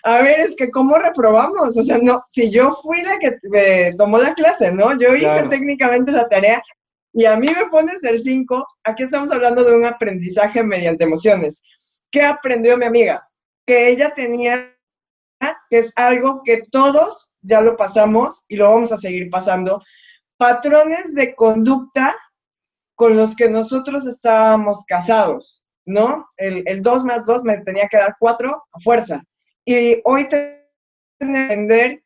a ver, es que ¿cómo reprobamos? O sea, no, si yo fui la que me tomó la clase, ¿no? Yo hice técnicamente la tarea y a mí me pones el 5, aquí estamos hablando de un aprendizaje mediante emociones. ¿Qué aprendió mi amiga? Que ella tenía, que es algo que todos ya lo pasamos y lo vamos a seguir pasando, patrones de conducta con los que nosotros estábamos casados, ¿no? El, 2 más 2 me tenía que dar 4 a fuerza. Y hoy tengo que entender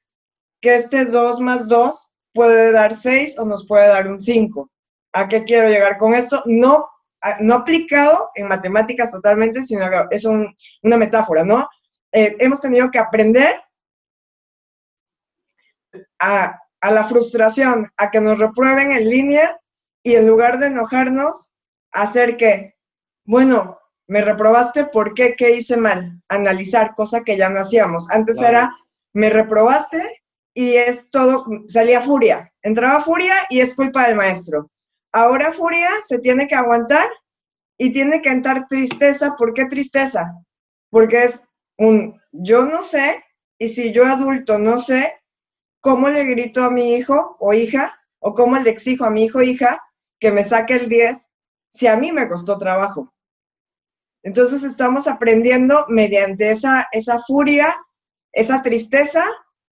que este 2 más 2 puede dar 6 o nos puede dar un 5. ¿A qué quiero llegar con esto? No, no aplicado en matemáticas totalmente, sino que es una metáfora, ¿no? Eh, hemos tenido que aprender a, a la frustración, a que nos reprueben en línea y en lugar de enojarnos, hacer que, bueno, me reprobaste, ¿por qué? ¿Qué hice mal? Analizar, cosa que ya no hacíamos. Antes era, me reprobaste y es todo, salía furia. Entraba furia y es culpa del maestro. Ahora furia se tiene que aguantar y tiene que entrar tristeza. ¿Por qué tristeza? Porque es un yo no sé y si yo adulto no sé cómo le grito a mi hijo o hija o cómo le exijo a mi hijo o hija que me saque el 10 si a mí me costó trabajo. Entonces estamos aprendiendo mediante esa, esa furia, esa tristeza,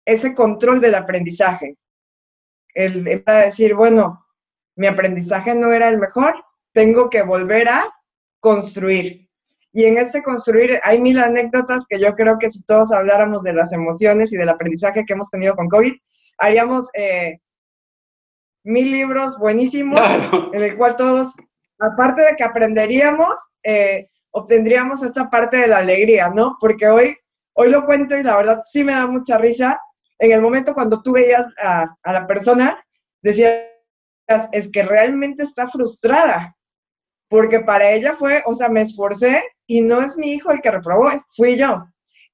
ese control del aprendizaje. El, el decir, bueno, mi aprendizaje no era el mejor, tengo que volver a construir. Y en ese construir hay mil anécdotas que yo creo que si todos habláramos de las emociones y del aprendizaje que hemos tenido con COVID, haríamos eh, mil libros buenísimos en el cual todos, aparte de que aprenderíamos, eh, obtendríamos esta parte de la alegría, ¿no? Porque hoy, hoy lo cuento y la verdad sí me da mucha risa. En el momento cuando tú veías a, a la persona, decías, es que realmente está frustrada, porque para ella fue, o sea, me esforcé y no es mi hijo el que reprobó, fui yo.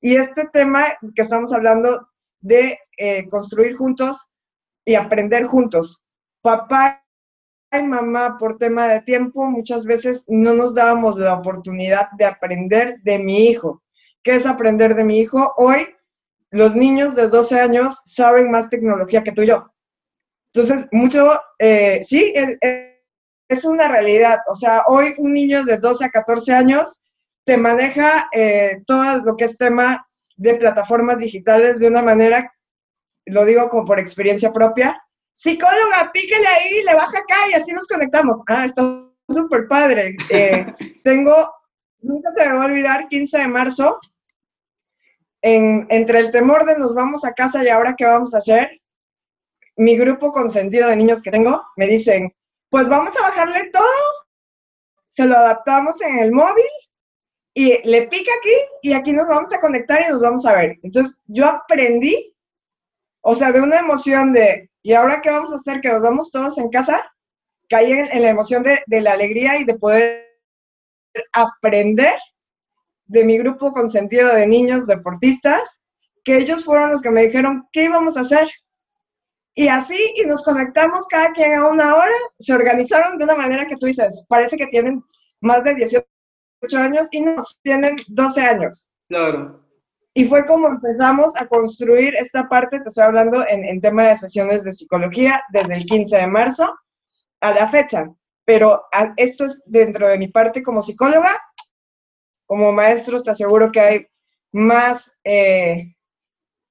Y este tema que estamos hablando de eh, construir juntos y aprender juntos. Papá y mamá, por tema de tiempo, muchas veces no nos dábamos la oportunidad de aprender de mi hijo. ¿Qué es aprender de mi hijo? Hoy los niños de 12 años saben más tecnología que tú y yo. Entonces, mucho, eh, sí, es, una realidad. O sea, hoy un niño de 12 a 14 años te maneja eh, todo lo que es tema de plataformas digitales de una manera, lo digo como por experiencia propia, psicóloga, píquele ahí, le baja acá y así nos conectamos. Ah, está súper padre. Eh, tengo, nunca se me va a olvidar, 15 de marzo, en, entre el temor de nos vamos a casa y ahora qué vamos a hacer, mi grupo consentido de niños que tengo me dicen, pues vamos a bajarle todo, se lo adaptamos en el móvil y le pica aquí y aquí nos vamos a conectar y nos vamos a ver. Entonces yo aprendí, o sea, de una emoción de, ¿y ahora qué vamos a hacer? Que nos vamos todos en casa, caí en, la emoción de, de, la alegría y de poder aprender de mi grupo consentido de niños deportistas, que ellos fueron los que me dijeron qué íbamos a hacer. Y así, y nos conectamos cada quien a una hora, se organizaron de una manera que tú dices, parece que tienen más de 18 años y nos tienen 12 años. Claro. Y fue como empezamos a construir esta parte, te estoy hablando en, en tema de sesiones de psicología, desde el 15 de marzo a la fecha. Pero esto es dentro de mi parte como psicóloga, como maestro, te aseguro que hay más eh,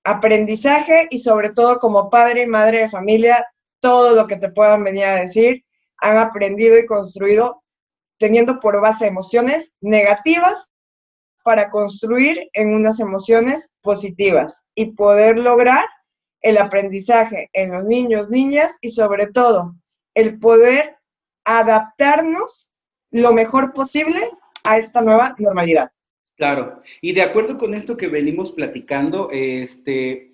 aprendizaje y sobre todo como padre y madre de familia, todo lo que te puedan venir a decir, han aprendido y construido teniendo por base emociones negativas para construir en unas emociones positivas y poder lograr el aprendizaje en los niños, niñas y sobre todo el poder adaptarnos lo mejor posible a esta nueva normalidad. Claro, y de acuerdo con esto que venimos platicando, este,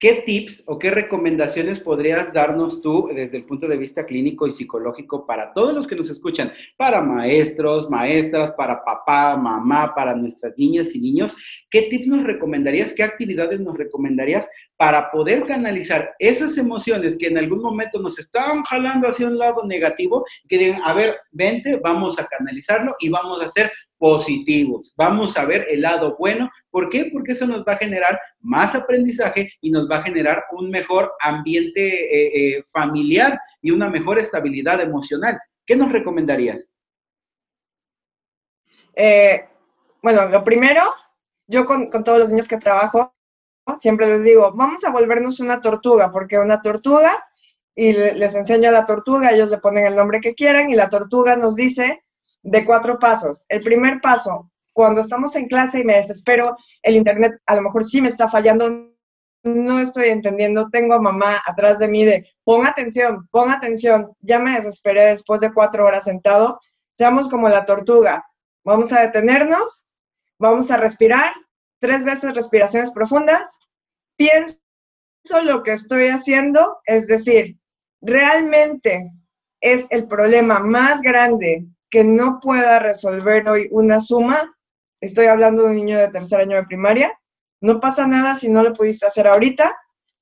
¿Qué tips o qué recomendaciones podrías darnos tú desde el punto de vista clínico y psicológico para todos los que nos escuchan? Para maestros, maestras, para papá, mamá, para nuestras niñas y niños. ¿Qué tips nos recomendarías? ¿Qué actividades nos recomendarías para poder canalizar esas emociones que en algún momento nos están jalando hacia un lado negativo? Que digan, a ver, vente, vamos a canalizarlo y vamos a hacer positivos. Vamos a ver el lado bueno. ¿Por qué? Porque eso nos va a generar más aprendizaje y nos va a generar un mejor ambiente eh, eh, familiar y una mejor estabilidad emocional. ¿Qué nos recomendarías? Eh, bueno, lo primero, yo con, todos los niños que trabajo, siempre les digo, vamos a volvernos una tortuga, porque una tortuga, y les enseño a la tortuga, ellos le ponen el nombre que quieran, y la tortuga nos dice de cuatro pasos. El primer paso, cuando estamos en clase y me desespero, el internet a lo mejor sí me está fallando, no estoy entendiendo, tengo mamá atrás de mí de, pon atención, pon atención, ya me desesperé después de cuatro horas sentado, seamos como la tortuga, vamos a detenernos, vamos a respirar, tres veces respiraciones profundas, pienso lo que estoy haciendo, es decir, realmente es el problema más grande que no pueda resolver hoy una suma, estoy hablando de un niño de tercer año de primaria, no pasa nada si no lo pudiste hacer ahorita,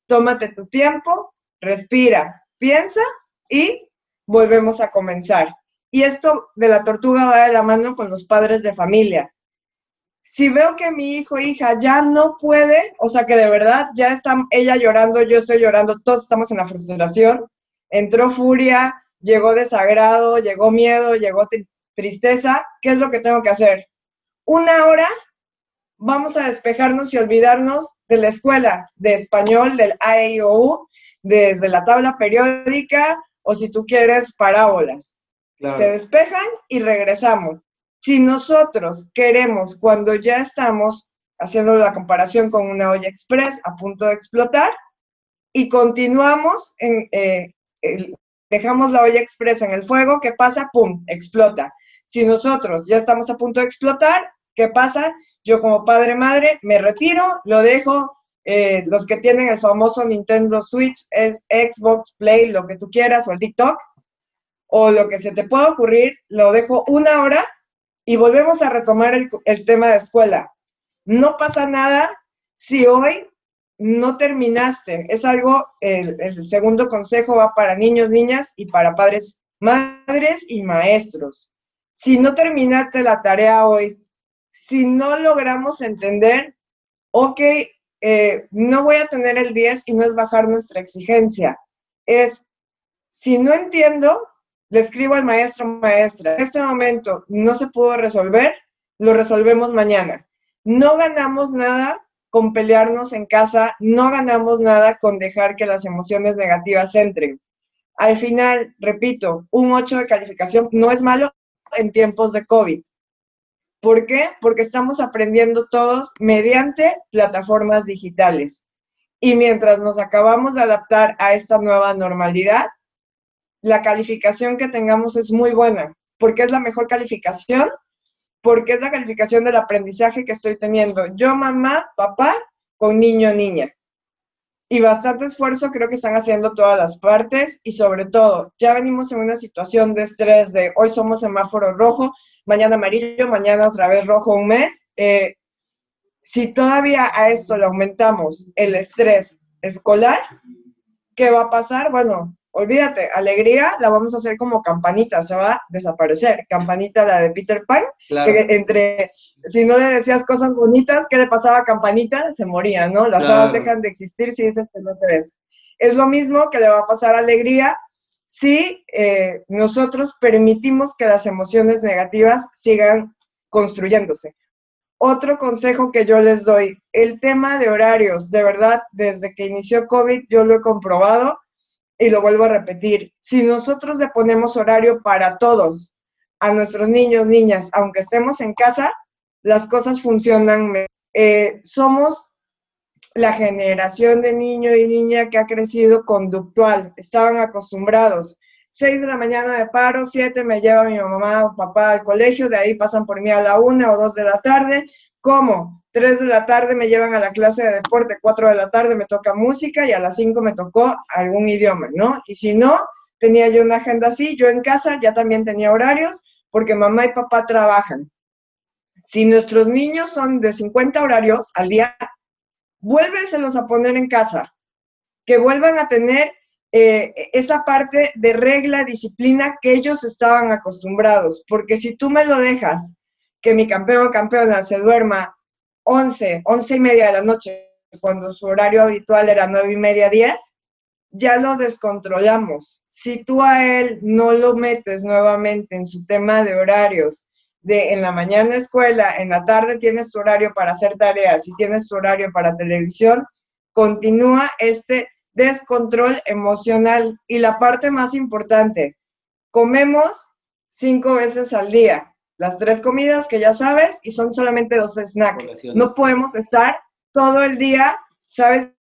tómate tu tiempo, respira, piensa y volvemos a comenzar. Y esto de la tortuga va de la mano con los padres de familia. Si veo que mi hijo o hija ya no puede, o sea que de verdad ya está ella llorando, yo estoy llorando, todos estamos en la frustración, entró furia, llegó desagrado, llegó miedo, llegó tristeza, ¿qué es lo que tengo que hacer? Una hora vamos a despejarnos y olvidarnos de la escuela, de español, del AEOU, desde la tabla periódica o si tú quieres parábolas. Se despejan y regresamos. Si nosotros queremos, cuando ya estamos haciendo la comparación con una olla express a punto de explotar, y continuamos en, eh, dejamos la olla expresa en el fuego, ¿qué pasa? ¡Pum! Explota. Si nosotros ya estamos a punto de explotar, ¿qué pasa? Yo como padre madre me retiro, lo dejo. Eh, los que tienen el famoso Nintendo Switch es Xbox, Play, lo que tú quieras, o el TikTok, o lo que se te pueda ocurrir, lo dejo una hora y volvemos a retomar el, el tema de escuela. No pasa nada si hoy no terminaste. Es algo, el, segundo consejo va para niños, niñas y para padres, madres y maestros. Si no terminaste la tarea hoy, si no logramos entender, ok, eh, no voy a tener el 10 y no es bajar nuestra exigencia. Es, si no entiendo, le escribo al maestro, maestra, en este momento no se pudo resolver, lo resolvemos mañana. No ganamos nada con pelearnos en casa, no ganamos nada con dejar que las emociones negativas entren. Al final, repito, un 8 de calificación no es malo en tiempos de COVID. ¿Por qué? Porque estamos aprendiendo todos mediante plataformas digitales. Y mientras nos acabamos de adaptar a esta nueva normalidad, la calificación que tengamos es muy buena, porque es la mejor calificación porque es la calificación del aprendizaje que estoy teniendo yo, mamá, papá, con niño, niña. Y bastante esfuerzo creo que están haciendo todas las partes y sobre todo, ya venimos en una situación de estrés de hoy somos semáforo rojo, mañana amarillo, mañana otra vez rojo un mes. Eh, si todavía a esto le aumentamos el estrés escolar, ¿qué va a pasar? Bueno, olvídate, alegría la vamos a hacer como campanita, se va a desaparecer. Campanita la de Peter Pan, entre, si no le decías cosas bonitas, ¿qué le pasaba a campanita? Se moría, ¿no? Las hadas dejan de existir si dices que no te ves. Es lo mismo que le va a pasar a alegría si eh, nosotros permitimos que las emociones negativas sigan construyéndose. Otro consejo que yo les doy, el tema de horarios, de verdad, desde que inició COVID yo lo he comprobado, y lo vuelvo a repetir, si nosotros le ponemos horario para todos, a nuestros niños, niñas, aunque estemos en casa, las cosas funcionan. Eh, somos la generación de niño y niña que ha crecido conductual, estaban acostumbrados. Seis de la mañana de paro, siete me lleva mi mamá o papá al colegio, de ahí pasan por mí a la una o dos de la tarde. ¿Cómo? 3 de la tarde me llevan a la clase de deporte, 4 de la tarde me toca música y a las 5 me tocó algún idioma, ¿no? Y si no, tenía yo una agenda así, yo en casa ya también tenía horarios porque mamá y papá trabajan. Si nuestros niños son de 50 horarios al día, vuélveselos a poner en casa, que vuelvan a tener eh, esa parte de regla, disciplina que ellos estaban acostumbrados, porque si tú me lo dejas que mi campeón o campeona se duerma 11, 11 y media de la noche, cuando su horario habitual era 9 y media, 10, ya lo descontrolamos. Si tú a él no lo metes nuevamente en su tema de horarios, de en la mañana escuela, en la tarde tienes tu horario para hacer tareas y tienes tu horario para televisión, continúa este descontrol emocional. Y la parte más importante, comemos cinco veces al día las tres comidas que ya sabes y son solamente dos snacks. No podemos estar todo el día, ¿sabes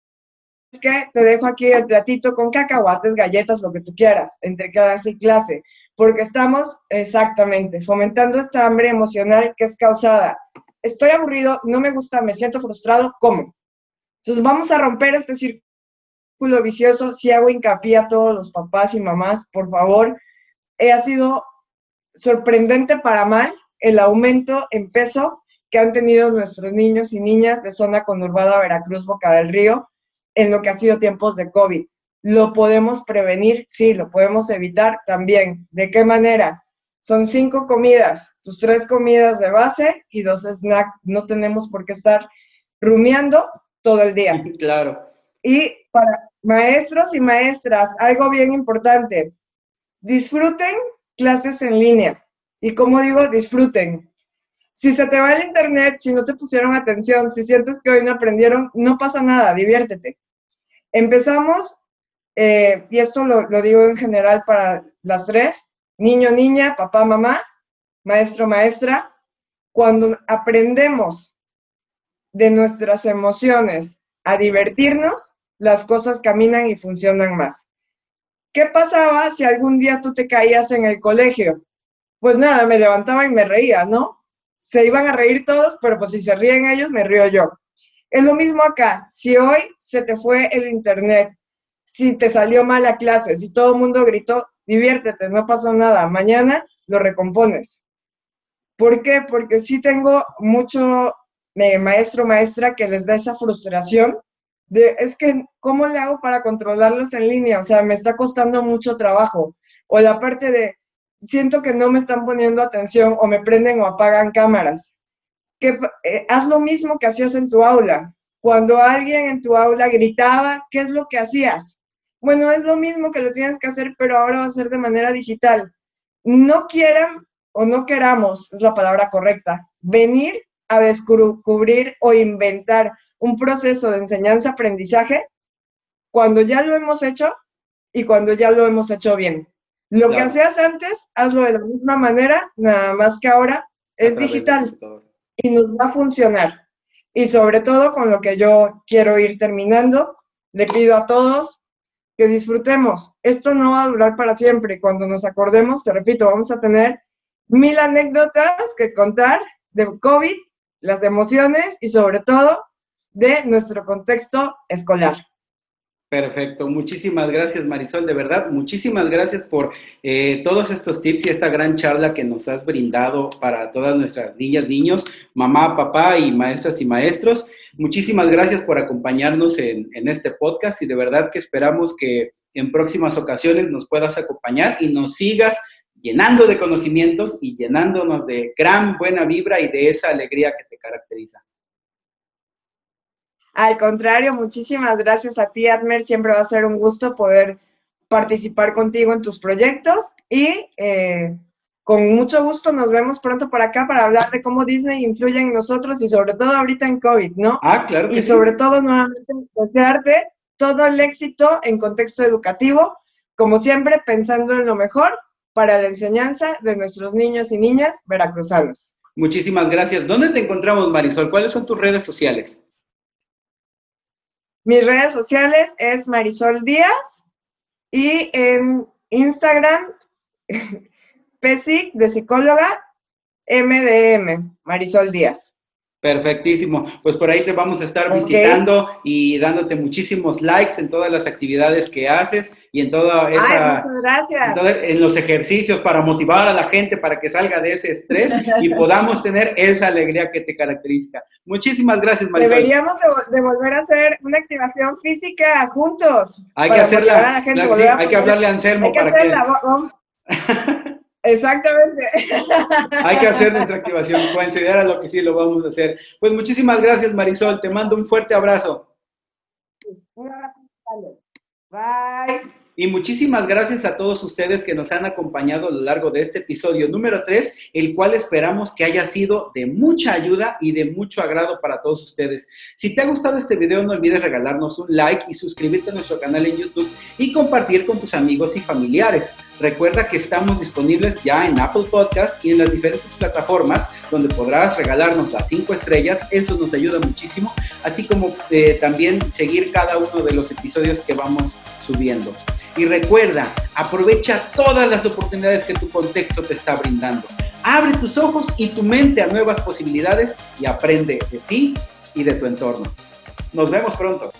qué? Te dejo aquí el platito con cacahuates, galletas, lo que tú quieras, entre clase y clase, porque estamos exactamente fomentando esta hambre emocional que es causada. Estoy aburrido, no me gusta, me siento frustrado, ¿cómo? Entonces vamos a romper este círculo vicioso. Si hago hincapié a todos los papás y mamás, por favor, ha sido sorprendente para mal el aumento en peso que han tenido nuestros niños y niñas de zona conurbada Veracruz, Boca del Río, en lo que ha sido tiempos de COVID. ¿Lo podemos prevenir? Sí, lo podemos evitar también. ¿De qué manera? Son cinco comidas, tus tres comidas de base y dos snacks. No tenemos por qué estar rumiando todo el día. Claro. Y para maestros y maestras, algo bien importante, disfruten clases en línea. Y como digo, disfruten. Si se te va el internet, si no te pusieron atención, si sientes que hoy no aprendieron, no pasa nada, diviértete. Empezamos, eh, y esto lo, lo digo en general para las tres, niño, niña, papá, mamá, maestro, maestra, cuando aprendemos de nuestras emociones a divertirnos, las cosas caminan y funcionan más. ¿Qué pasaba si algún día tú te caías en el colegio? Pues nada, me levantaba y me reía, ¿no? Se iban a reír todos, pero pues si se ríen ellos, me río yo. Es lo mismo acá. Si hoy se te fue el internet, si te salió mal la clase, si todo el mundo gritó, diviértete, no pasó nada. Mañana lo recompones. ¿Por qué? Porque sí tengo mucho eh, maestro, maestra que les da esa frustración es que, ¿cómo le hago para controlarlos en línea? O sea, me está costando mucho trabajo. O la parte de, siento que no me están poniendo atención o me prenden o apagan cámaras. Que, eh, haz lo mismo que hacías en tu aula. Cuando alguien en tu aula gritaba, ¿qué es lo que hacías? Bueno, es lo mismo que lo tienes que hacer, pero ahora va a ser de manera digital. No quieran o no queramos, es la palabra correcta, venir a descubrir o inventar un proceso de enseñanza-aprendizaje cuando ya lo hemos hecho y cuando ya lo hemos hecho bien. Lo que hacías antes, hazlo de la misma manera, nada más que ahora es digital y nos va a funcionar. Y sobre todo con lo que yo quiero ir terminando, le pido a todos que disfrutemos. Esto no va a durar para siempre. Cuando nos acordemos, te repito, vamos a tener mil anécdotas que contar de COVID, las emociones y sobre todo de nuestro contexto escolar. Perfecto, muchísimas gracias Marisol, de verdad, muchísimas gracias por eh, todos estos tips y esta gran charla que nos has brindado para todas nuestras niñas, niños, mamá, papá y maestras y maestros. Muchísimas gracias por acompañarnos en, en este podcast y de verdad que esperamos que en próximas ocasiones nos puedas acompañar y nos sigas llenando de conocimientos y llenándonos de gran buena vibra y de esa alegría que te caracteriza. Al contrario, muchísimas gracias a ti, Admer. Siempre va a ser un gusto poder participar contigo en tus proyectos y eh, con mucho gusto nos vemos pronto por acá para hablar de cómo Disney influye en nosotros y sobre todo ahorita en COVID, ¿no? Ah, claro. y sobre todo nuevamente desearte todo el éxito en contexto educativo, como siempre pensando en lo mejor para la enseñanza de nuestros niños y niñas veracruzanos. Muchísimas gracias. ¿Dónde te encontramos, Marisol? ¿Cuáles son tus redes sociales? Mis redes sociales es Marisol Díaz y en Instagram, PSIC de psicóloga, MDM, Marisol Díaz. Perfectísimo. Pues por ahí te vamos a estar visitando y dándote muchísimos likes en todas las actividades que haces y en toda esa... Ay, gracias. En, los ejercicios para motivar a la gente para que salga de ese estrés y podamos tener esa alegría que te caracteriza. Muchísimas gracias, Marisol. Deberíamos de, volver a hacer una activación física juntos. Hay que hacerla. hay que hablarle a Anselmo para que... Exactamente. Hay que hacer nuestra activación. Considera lo que sí lo vamos a hacer. Pues muchísimas gracias, Marisol. Te mando un fuerte abrazo. Un abrazo. Bye. Y muchísimas gracias a todos ustedes que nos han acompañado a lo largo de este episodio número 3, el cual esperamos que haya sido de mucha ayuda y de mucho agrado para todos ustedes. Si te ha gustado este video, no olvides regalarnos un like y suscribirte a nuestro canal en YouTube y compartir con tus amigos y familiares. Recuerda que estamos disponibles ya en Apple Podcast y en las diferentes plataformas donde podrás regalarnos las cinco estrellas. Eso nos ayuda muchísimo, así como eh, también seguir cada uno de los episodios que vamos subiendo. Y recuerda, aprovecha todas las oportunidades que tu contexto te está brindando. Abre tus ojos y tu mente a nuevas posibilidades y aprende de ti y de tu entorno. Nos vemos pronto.